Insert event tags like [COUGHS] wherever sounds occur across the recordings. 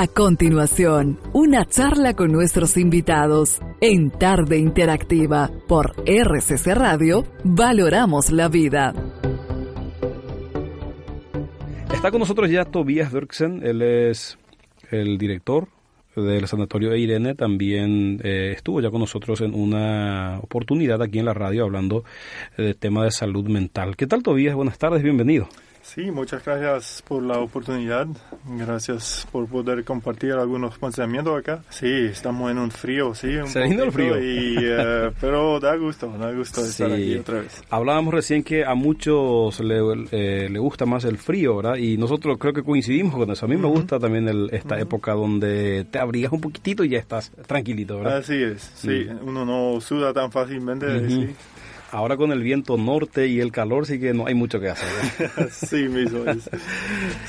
A continuación, una charla con nuestros invitados en Tarde Interactiva por RCC Radio. Valoramos la vida. Está con nosotros ya Tobias Bergsen, él es el director del Sanatorio Irene, también eh, estuvo ya con nosotros en una oportunidad aquí en la radio hablando de tema de salud mental. ¿Qué tal Tobias? Buenas tardes, bienvenido. Sí, muchas gracias por la oportunidad. Gracias por poder compartir algunos pensamientos acá. Sí, estamos en un frío, sí. Un Se el frío. Eh, [LAUGHS] pero da gusto, da gusto estar aquí otra vez. Hablábamos recién que a muchos le, eh, le, gusta más el frío, ¿verdad? Y nosotros creo que coincidimos con eso. A mí me gusta también esta época donde te abrigas un poquitito y ya estás tranquilito, ¿verdad? Así es, sí. Mm. Uno no suda tan fácilmente, sí. Ahora con el viento norte y el calor sí que no hay mucho que hacer. [LAUGHS] sí, mismo es.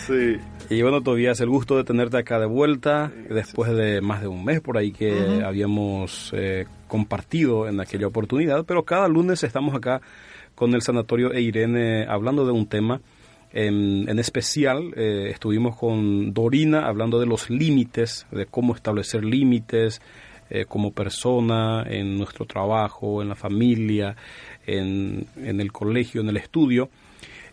Sí. Y bueno, todavía es el gusto de tenerte acá de vuelta, después de más de un mes por ahí que habíamos eh, compartido en aquella oportunidad, pero cada lunes estamos acá con el Sanatorio e Irene hablando de un tema. En, en especial eh, estuvimos con Dorina hablando de los límites, de cómo establecer límites, eh, como persona, en nuestro trabajo, en la familia, en, el colegio, en el estudio.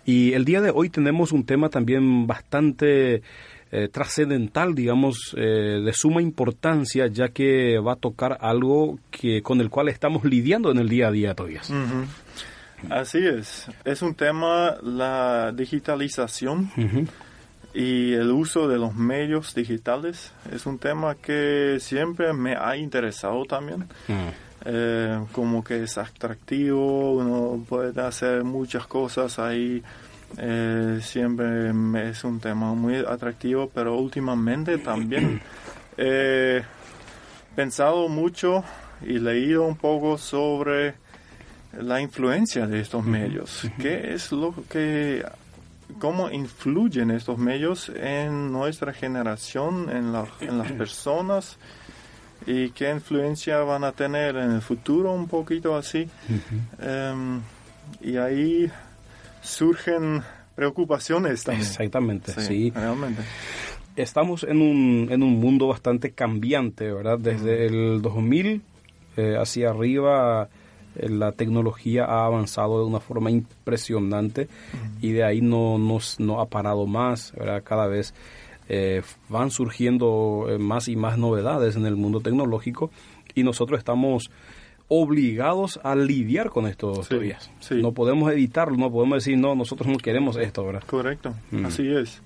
Y el día de hoy tenemos un tema también bastante eh, trascendental, digamos, eh, de suma importancia, ya que va a tocar algo que con el cual estamos lidiando en el día a día todavía. Así es. Es un tema, la digitalización y el uso de los medios digitales es un tema que siempre me ha interesado también. Mm. Eh, como que es atractivo, uno puede hacer muchas cosas ahí. Eh, siempre es un tema muy atractivo, pero últimamente también he [CLEARS THROAT] pensado mucho y leído un poco sobre la influencia de estos medios. ¿Qué es lo que cómo influyen estos medios en nuestra generación, en, en las [CLEARS THROAT] personas y qué influencia van a tener en el futuro, un poquito así. Em, y ahí surgen preocupaciones también. Exactamente, sí. Realmente. Estamos en un, en un mundo bastante cambiante, ¿verdad? Desde el 2000 eh, hacia arriba eh, la tecnología ha avanzado de una forma impresionante y de ahí no, no, ha parado más, Cada vez eh, van surgiendo eh, más y más novedades en el mundo tecnológico y nosotros estamos obligados a lidiar con esto No podemos evitarlo, no podemos decir, no, nosotros no queremos esto, ¿verdad? Correcto, mm. así es.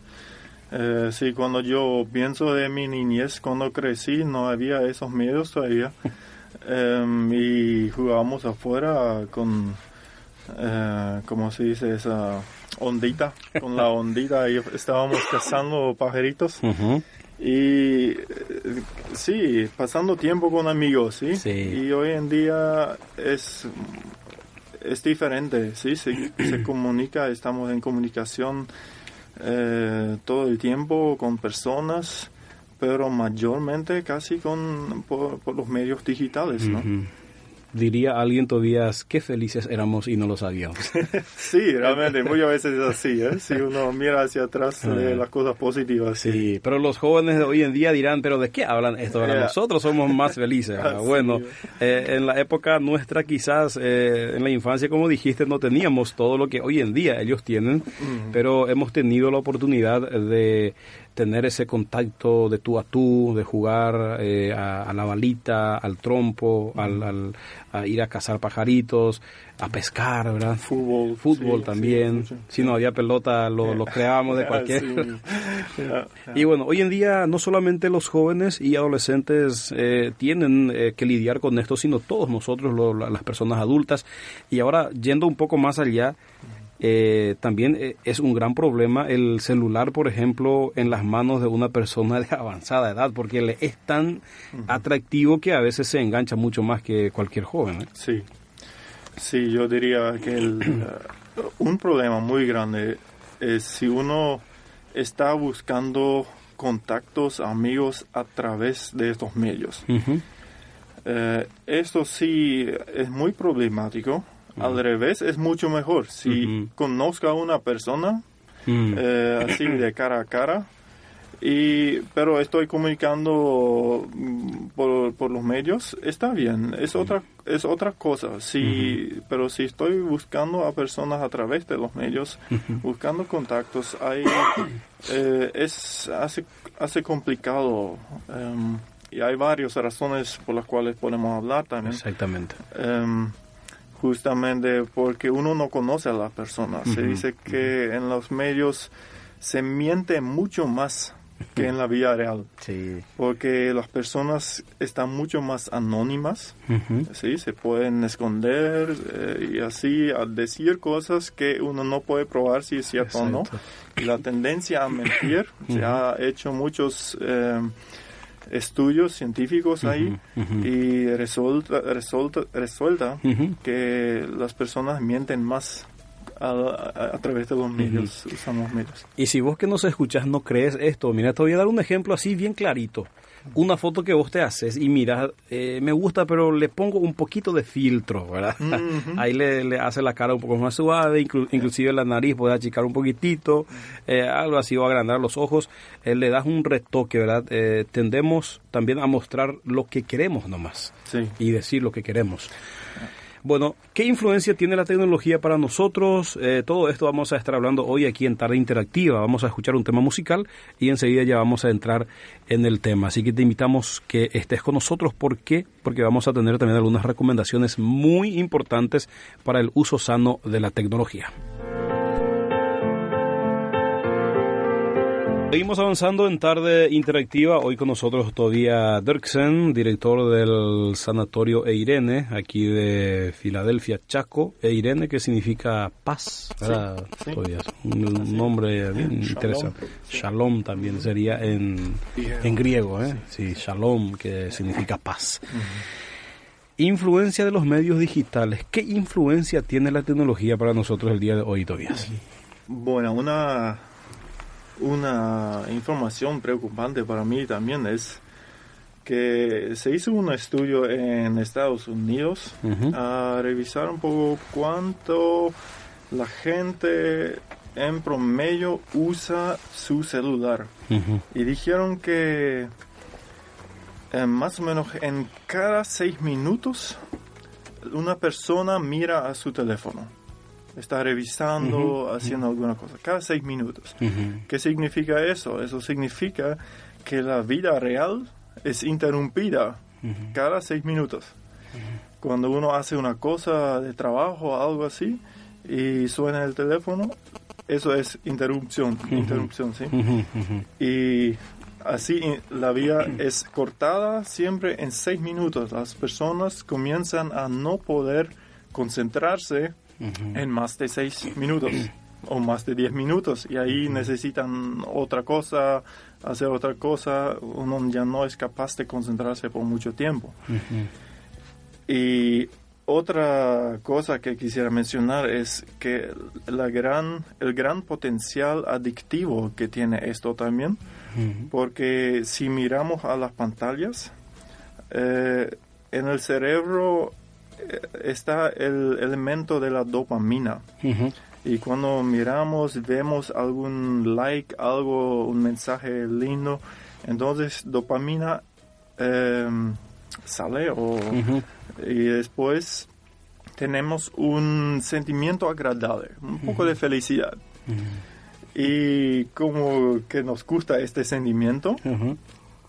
sí, cuando yo pienso de mi niñez, cuando crecí, no había esos miedos todavía. [LAUGHS] Em, y jugábamos afuera con, eh, ¿cómo se dice? Esa ondita, con la ondita y estábamos cazando pajaritos. Y eh, sí, pasando tiempo con amigos, ¿sí? Y hoy en día es, es diferente, ¿sí? Se, se comunica, estamos en comunicación eh, todo el tiempo con personas pero mayormente casi con por, los medios digitales, ¿no? Diría alguien todavía, qué felices éramos y no lo sabíamos. [LAUGHS] sí, realmente, muchas veces es así, ¿eh? Si uno mira hacia atrás ah. las cosas positivas. Sí. pero los jóvenes de hoy en día dirán, pero ¿de qué hablan esto? Nosotros somos más felices. [LAUGHS] bueno, eh, en la época nuestra quizás, eh, en la infancia, como dijiste, no teníamos todo lo que hoy en día ellos tienen, pero hemos tenido la oportunidad de tener ese contacto de tú a tú, de jugar eh, a, la balita, al trompo, al, a ir a cazar pajaritos, a pescar, ¿verdad? Fútbol. Fútbol también. si no había pelota, lo, lo creábamos de [LAUGHS] cualquier. [LAUGHS] y bueno, hoy en día no solamente los jóvenes y adolescentes eh, tienen eh, que lidiar con esto, sino todos nosotros, las personas adultas. Y ahora, yendo un poco más allá, eh, también eh, es un gran problema el celular, por ejemplo, en las manos de una persona [LAUGHS] de avanzada edad, porque le es tan atractivo que a veces se engancha mucho más que cualquier joven. ¿eh? Sí, sí, yo diría que un problema muy grande es si uno está buscando contactos, amigos a través de estos medios. esto sí es muy problemático al revés, es mucho mejor. Si conozca a una persona eh, así de cara a cara y, pero estoy comunicando mm, por, por, los medios, está bien, es otra, es otra cosa, sí, pero si estoy buscando a personas a través de los medios, buscando contactos, hay, [COUGHS] eh, es, hace, hace complicado. Em, y hay varias razones por las cuales podemos hablar también. Exactamente. Em, justamente porque uno no conoce a las personas. Se dice que en los medios se miente mucho más que en la vida real. Sí. Porque las personas están mucho más anónimas, ¿sí? se pueden esconder eh, y así a decir cosas que uno no puede probar si es cierto o no. Y la tendencia a mentir, [COUGHS] se ha hecho muchos eh, estudios científicos ahí y resulta, resulta, resulta que las personas mienten más a, través de los medios, usamos medios. Y si vos que nos escuchas no crees esto, mira, te voy a dar un ejemplo así bien clarito. Una foto que vos te haces y mira, eh, me gusta, pero le pongo un poquito de filtro, ¿verdad? [LAUGHS] Ahí le, hace la cara un poco más suave, inclusive la nariz puede achicar un poquitito, eh, algo así, o agrandar los ojos. Eh, le das un retoque, ¿verdad? tendemos también a mostrar lo que queremos nomás y decir lo que queremos. Bueno, ¿qué influencia tiene la tecnología para nosotros? Eh, todo esto vamos a estar hablando hoy aquí en Tarde Interactiva. Vamos a escuchar un tema musical y enseguida ya vamos a entrar en el tema. Así que te invitamos que estés con nosotros. ¿Por qué? Porque vamos a tener también algunas recomendaciones muy importantes para el uso sano de la tecnología. Seguimos avanzando en tarde interactiva. Hoy con nosotros todavía Dirksen, director del Sanatorio Eirene, aquí de Filadelfia, Chaco. Eirene, que significa paz. Un nombre bien interesante. Shalom también sería en, en griego, ¿eh? Sí, shalom, que significa paz. Influencia de los medios digitales. ¿Qué influencia tiene la tecnología para nosotros el día de hoy, Tobias? Bueno, una una información preocupante para mí también es que se hizo un estudio en Estados Unidos a revisar un poco cuánto la gente en promedio usa su celular. Y dijeron que eh, más o menos en cada seis minutos una persona mira a su teléfono está revisando, haciendo alguna cosa, cada seis minutos. ¿Qué significa eso? Eso significa que la vida real es interrumpida cada seis minutos. Cuando uno hace una cosa de trabajo o algo así y suena el teléfono, eso es interrupción, interrupción, ¿sí? Y así la vida [CLEARS THROAT] es cortada siempre en seis minutos. Las personas comienzan a no poder concentrarse en más de seis minutos o más de diez minutos. Y ahí necesitan otra cosa, hacer otra cosa, uno ya no es capaz de concentrarse por mucho tiempo. Y otra cosa que quisiera mencionar es que la gran, el gran potencial adictivo que tiene esto también, porque si miramos a las pantallas, eh, en el cerebro está el elemento de la dopamina. Y cuando miramos, vemos algún like, algo, un mensaje lindo, entonces dopamina em, sale o, y después tenemos un sentimiento agradable, un poco de felicidad. Y como que nos gusta este sentimiento,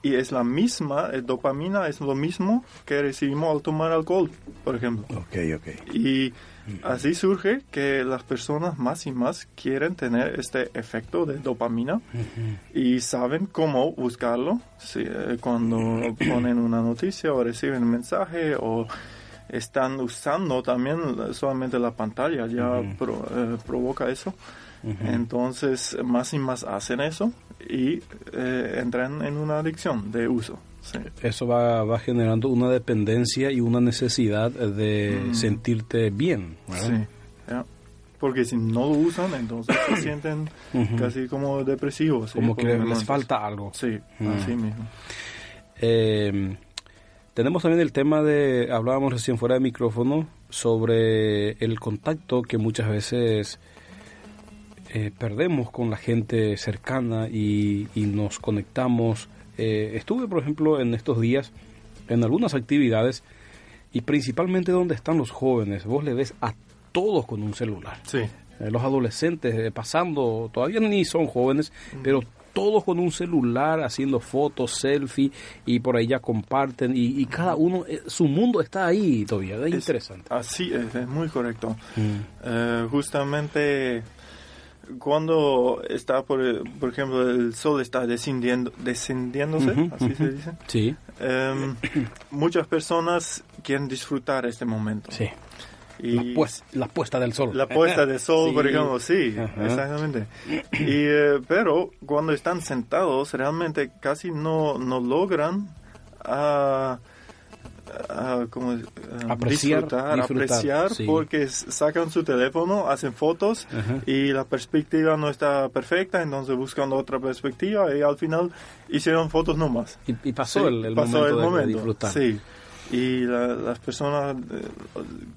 y es la misma, el dopamina es lo mismo que recibimos al tomar alcohol, por ejemplo. Ok, ok. Y así surge que las personas más y más quieren tener este efecto de dopamina y saben cómo buscarlo. Eh, cuando ponen una noticia o reciben un mensaje o están usando también solamente la pantalla, ya eh, provoca eso. Entonces, más y más hacen eso y eh, entran en una adicción de uso. Eso va, va, generando una dependencia y una necesidad de mm. sentirte bien. Sí, porque si no lo usan, entonces se sienten casi como depresivos. Como que les falta algo. Sí, mm. así mismo. Eh, tenemos también el tema de, hablábamos recién fuera de micrófono, sobre el contacto que muchas veces eh, perdemos con la gente cercana y, nos conectamos. Eh, estuve, por ejemplo, en estos días en algunas actividades y principalmente donde están los jóvenes. Vos le ves a todos con un celular. Sí. Eh, los adolescentes pasando, todavía ni son jóvenes, pero todos con un celular haciendo fotos, selfie y por ahí ya comparten y, cada uno, su mundo está ahí todavía, es, interesante. Así es, es muy correcto. justamente cuando está, por, por ejemplo, el sol está descendiendo, descendiéndose, así se dice. Sí. Em, [CLEARS THROAT] muchas personas quieren disfrutar este momento. Sí. Y la, puesta del sol. La puesta del sol, por ejemplo, sí, exactamente. [CLEARS THROAT] Y, eh, pero cuando están sentados, realmente casi no, no logran uh, como, apreciar, disfrutar, apreciar porque sacan su teléfono, hacen fotos y la perspectiva no está perfecta, entonces buscan otra perspectiva y al final hicieron fotos nomás. Y, y pasó, el, momento de, disfrutar. Sí. Y las personas eh,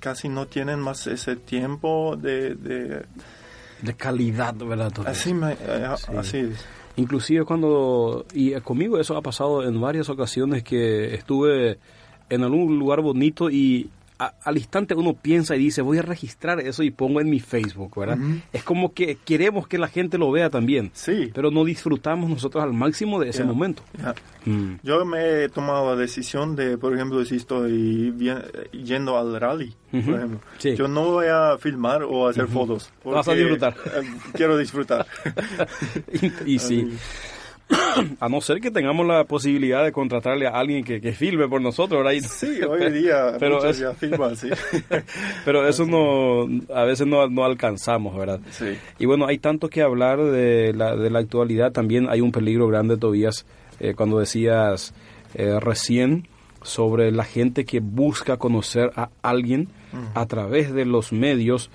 casi no tienen más ese tiempo de... de, calidad, ¿verdad? Así, eh, así es. Inclusive cuando, y conmigo eso ha pasado en varias ocasiones que estuve en algún lugar bonito y al instante uno piensa y dice, voy a registrar eso y pongo en mi Facebook, ¿verdad? Es como que queremos que la gente lo vea también, sí. pero no disfrutamos nosotros al máximo de ese momento. Mm. Yo me he tomado la decisión de, por ejemplo, si estoy yendo al rally, por ejemplo, yo no voy a filmar o hacer fotos. Vas a disfrutar. Eh, quiero disfrutar. [LAUGHS] y, sí. [COUGHS] a no ser que tengamos la posibilidad de contratarle a alguien que, filme por nosotros, ¿verdad? [LAUGHS] Sí, hoy en día [LAUGHS] pero muchos ya filman, sí. [LAUGHS] pero eso no, a veces no, no alcanzamos, ¿verdad? Sí. Y bueno, hay tanto que hablar de la, de la actualidad, también hay un peligro grande, Tobías, eh, cuando decías eh, recién sobre la gente que busca conocer a alguien a través de los medios,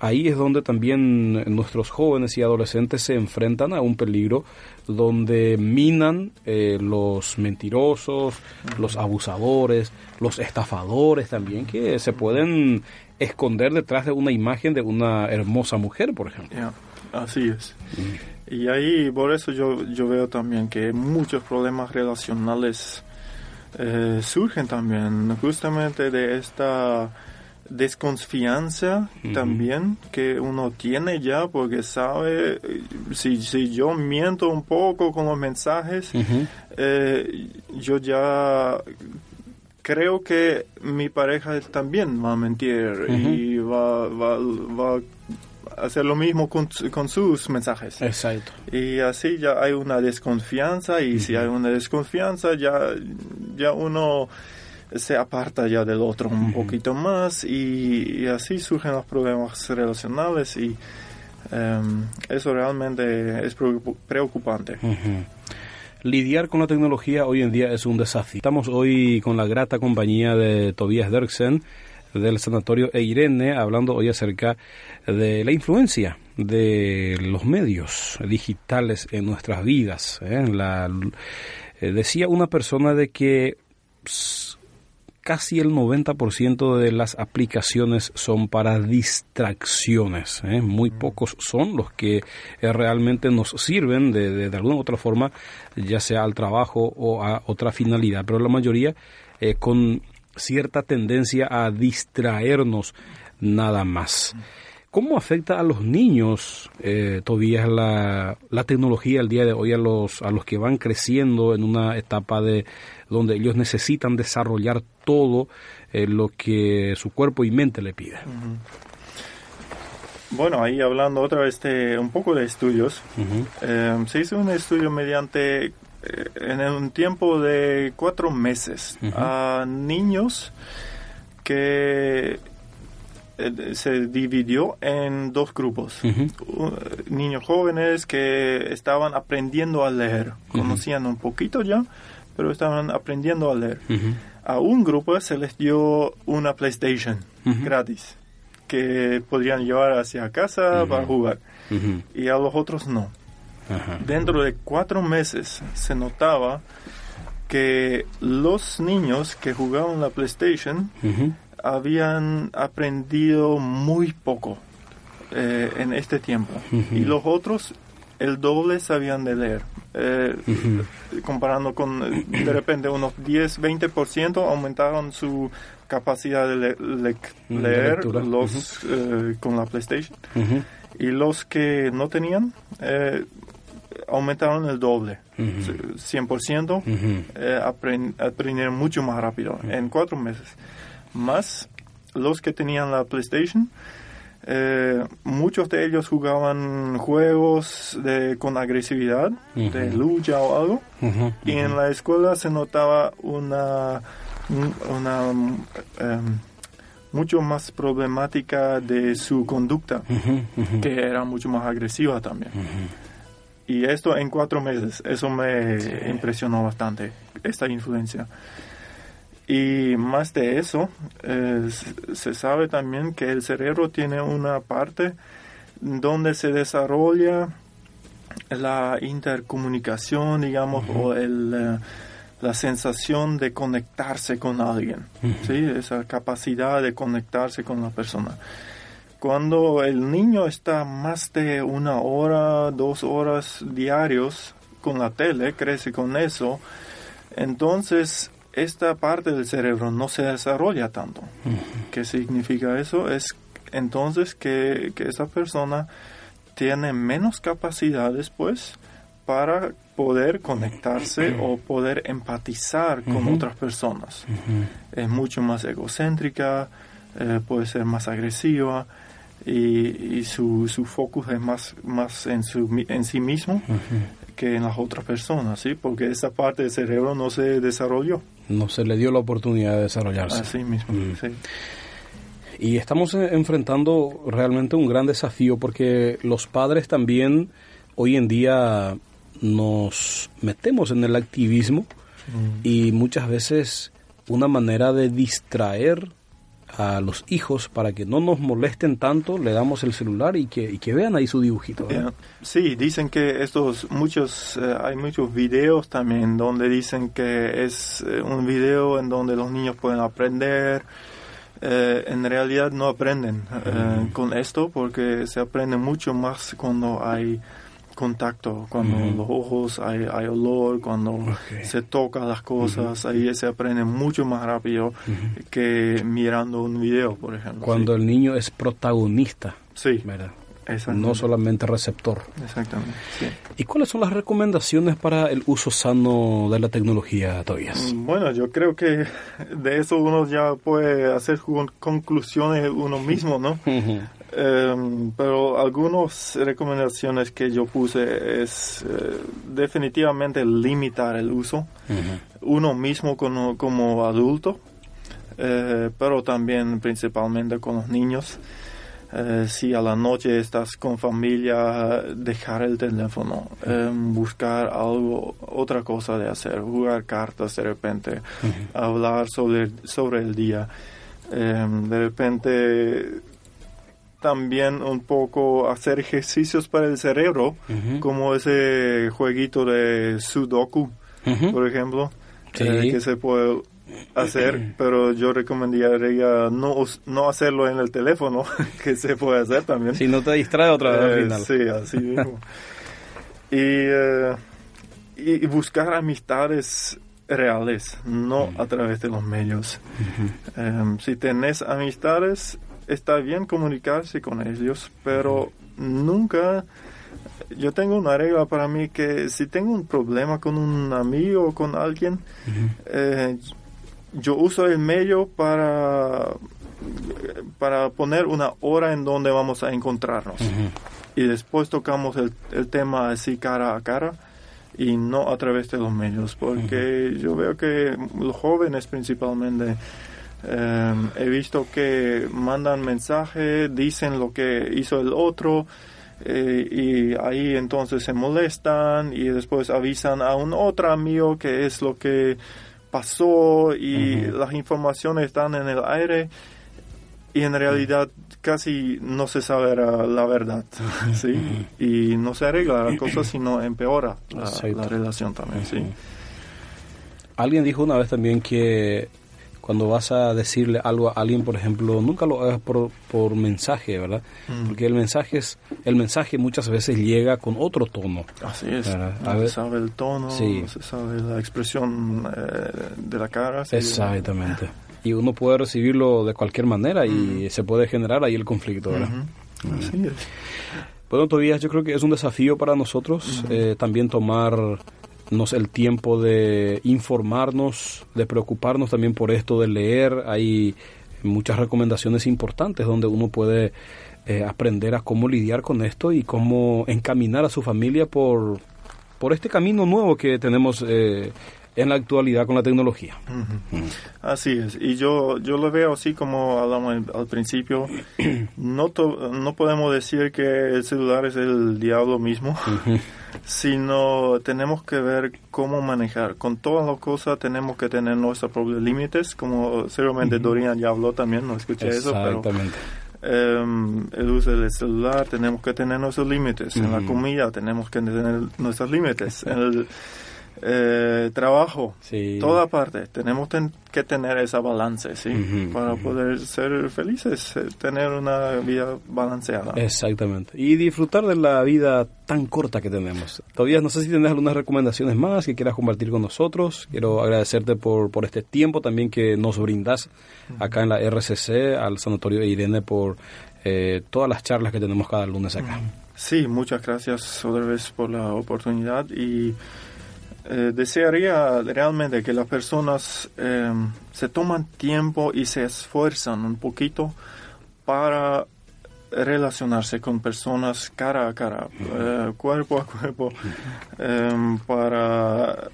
ahí es donde también nuestros jóvenes y adolescentes se enfrentan a un peligro donde minan eh, los mentirosos, los abusadores, los estafadores también, que se pueden esconder detrás de una imagen de una hermosa mujer, por ejemplo. así es. Mm. Y ahí, por eso yo, yo veo también que muchos problemas relacionales eh, surgen también justamente de esta desconfianza también que uno tiene ya porque sabe eh, si, si yo miento un poco con los mensajes eh, yo ya creo que mi pareja también va a mentir y va, va, va a hacer lo mismo con, con, sus mensajes. Exacto. Y así ya hay una desconfianza y si hay una desconfianza ya, ya uno se aparta ya del otro un poquito más y, así surgen los problemas relacionales y em, eso realmente es preocupante. Lidiar con la tecnología hoy en día es un desafío. Estamos hoy con la grata compañía de Tobias Derksen del Sanatorio Eirene, hablando hoy acerca de la influencia de los medios digitales en nuestras vidas. ¿eh? La, eh, decía una persona de que casi el 90% de las aplicaciones son para distracciones. ¿eh? Muy pocos son los que eh, realmente nos sirven de, de, alguna u otra forma, ya sea al trabajo o a otra finalidad, pero la mayoría eh, con cierta tendencia a distraernos nada más. ¿Cómo afecta a los niños, eh, todavía la, la tecnología el día de hoy a los, a los que van creciendo en una etapa de donde ellos necesitan desarrollar todo eh, lo que su cuerpo y mente le piden? Bueno, ahí hablando otra vez de un poco de estudios, eh, se hizo un estudio mediante eh, en un tiempo de cuatro meses a niños que eh, se dividió en dos grupos. Niños jóvenes que estaban aprendiendo a leer, conocían un poquito ya, pero estaban aprendiendo a leer. A un grupo se les dio una PlayStation gratis que podrían llevar hacia casa para jugar y a los otros no. Dentro de cuatro meses se notaba que los niños que jugaban la PlayStation habían aprendido muy poco. eh, en este tiempo. Y los otros, el doble sabían de leer. Eh, comparando con, de repente, unos 10, 20% aumentaron su capacidad de leer los, con la PlayStation. Y los que no tenían, aumentaron el doble, 100%, eh, aprendieron mucho más rápido, en cuatro meses. Más los que tenían la PlayStation, eh, muchos de ellos jugaban juegos de, con agresividad, de lucha o algo, y en la escuela se notaba una, una em, mucho más problemática de su conducta, que era mucho más agresiva también. Y esto en cuatro meses, eso me impresionó bastante, esta influencia. Y más de eso, se sabe también que el cerebro tiene una parte donde se desarrolla la intercomunicación, digamos, o el, eh, la sensación de conectarse con alguien, ¿sí? esa capacidad de conectarse con la persona. Cuando el niño está más de una hora, dos horas diarios con la tele, crece con eso, entonces esta parte del cerebro no se desarrolla tanto. ¿Qué significa eso? Es entonces que, que esa persona tiene menos capacidades, pues, para poder conectarse o poder empatizar con otras personas. Es mucho más egocéntrica, eh, puede ser más agresiva, y, su, su focus es más, más en, su, en sí mismo que en las otras personas, ¿sí? Porque esa parte del cerebro no se desarrolló. No se le dio la oportunidad de desarrollarse. Así mismo, mm. sí. Y estamos enfrentando realmente un gran desafío porque los padres también hoy en día nos metemos en el activismo mm. y muchas veces una manera de distraer a los hijos para que no nos molesten tanto, le damos el celular y que, y que vean ahí su dibujito. Sí, dicen que estos muchos, eh, hay muchos videos también donde dicen que es eh, un video en donde los niños pueden aprender. Eh, en realidad no aprenden con esto porque se aprende mucho más cuando hay contacto, cuando los ojos hay, hay, olor, cuando se toca las cosas, ahí se aprende mucho más rápido que mirando un video, por ejemplo. Cuando el niño es protagonista. Sí. ¿verdad? No solamente receptor. Exactamente. ¿Y cuáles son las recomendaciones para el uso sano de la tecnología, Tobias? Mm, bueno, yo creo que de eso uno ya puede hacer conclusiones uno mismo, ¿no? Em, pero algunas recomendaciones que yo puse es eh, definitivamente limitar el uso, uno mismo como, como adulto, eh, pero también principalmente con los niños. Eh, si a la noche estás con familia, dejar el teléfono, em, buscar algo, otra cosa de hacer, jugar cartas de repente, hablar sobre, sobre el día. Em, de repente también un poco hacer ejercicios para el cerebro, como ese jueguito de Sudoku, por ejemplo, eh, que se puede hacer, [CLEARS THROAT] pero yo recomendaría no, no hacerlo en el teléfono, [LAUGHS] que se puede hacer también. Si no te distrae otra vez al eh, final. Sí, así mismo. [LAUGHS] Eh, y, y, buscar amistades reales, no a través de los medios. si tenés amistades, está bien comunicarse con ellos, pero nunca... Yo tengo una regla para mí que si tengo un problema con un amigo o con alguien, eh, yo uso el medio para, para poner una hora en donde vamos a encontrarnos. Y después tocamos el, el, tema así cara a cara y no a través de los medios, porque yo veo que los jóvenes principalmente Em, he visto que mandan mensaje, dicen lo que hizo el otro eh, y ahí entonces se molestan y después avisan a un otro amigo que es lo que pasó y las informaciones están en el aire y en realidad casi no se sabe la, verdad, ¿sí? Y no se arregla la cosa, sino empeora la, la relación también, ¿sí? Alguien dijo una vez también que cuando vas a decirle algo a alguien, por ejemplo, nunca lo hagas por, por mensaje, ¿verdad? Mm. Porque el mensaje es, el mensaje muchas veces llega con otro tono. Así es. ¿verdad? A No se sabe el tono, Sí. se sabe la expresión eh, de la cara. sí. Exactamente. Y uno puede recibirlo de cualquier manera y se puede generar ahí el conflicto, ¿verdad? Ujú. Así es. Bueno, todavía yo creo que es un desafío para nosotros eh, también tomarnos el tiempo de informarnos, de preocuparnos también por esto de leer. Hay muchas recomendaciones importantes donde uno puede eh, aprender a cómo lidiar con esto y cómo encaminar a su familia por, por este camino nuevo que tenemos eh, en la actualidad con la tecnología. Ujú. Así es, y yo, yo lo veo así como hablamos al, principio, [CLEARS THROAT] no, to- no podemos decir que el celular es el diablo mismo, sino tenemos que ver cómo manejar. Con todas las cosas tenemos que tener nuestros propios límites, como seguramente Dorian ya habló también, no escuché eso, pero em, el uso del celular tenemos que tener nuestros límites, en la comida tenemos que tener nuestros límites, en el eh, trabajo, Sí. toda parte tenemos ten- que tener esa balance, ¿sí? Ujú, Para ujú. poder ser felices, eh, tener una vida balanceada. Exactamente. Y disfrutar de la vida tan corta que tenemos. Todavía no sé si tienes algunas recomendaciones más que quieras compartir con nosotros. Quiero agradecerte por, por este tiempo también que nos brindas acá en la RCC, al Sanatorio de Irene, por eh, todas las charlas que tenemos cada lunes acá. Sí, muchas gracias otra vez por la oportunidad y eh, desearía realmente que las personas eh, se toman tiempo y se esfuerzan un poquito para relacionarse con personas cara a cara, eh, cuerpo a cuerpo, eh, para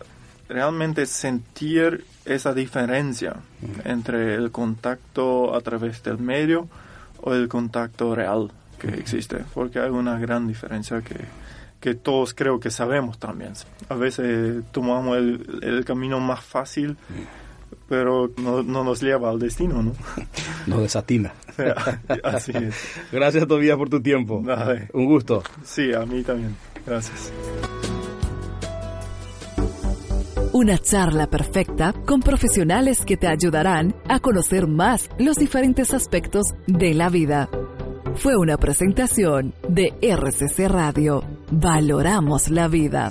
realmente sentir esa diferencia entre el contacto a través del medio o el contacto real que existe, porque hay una gran diferencia que, que todos creo que sabemos también. A veces tomamos el, el camino más fácil, pero no, no nos lleva al destino, ¿no? [LAUGHS] Nos desatina. [LAUGHS] Así es. Gracias, Tobías, por tu tiempo. Dale. Un gusto. Sí, a mí también. Gracias. Una charla perfecta con profesionales que te ayudarán a conocer más los diferentes aspectos de la vida. Fue una presentación de RCC Radio. Valoramos la vida.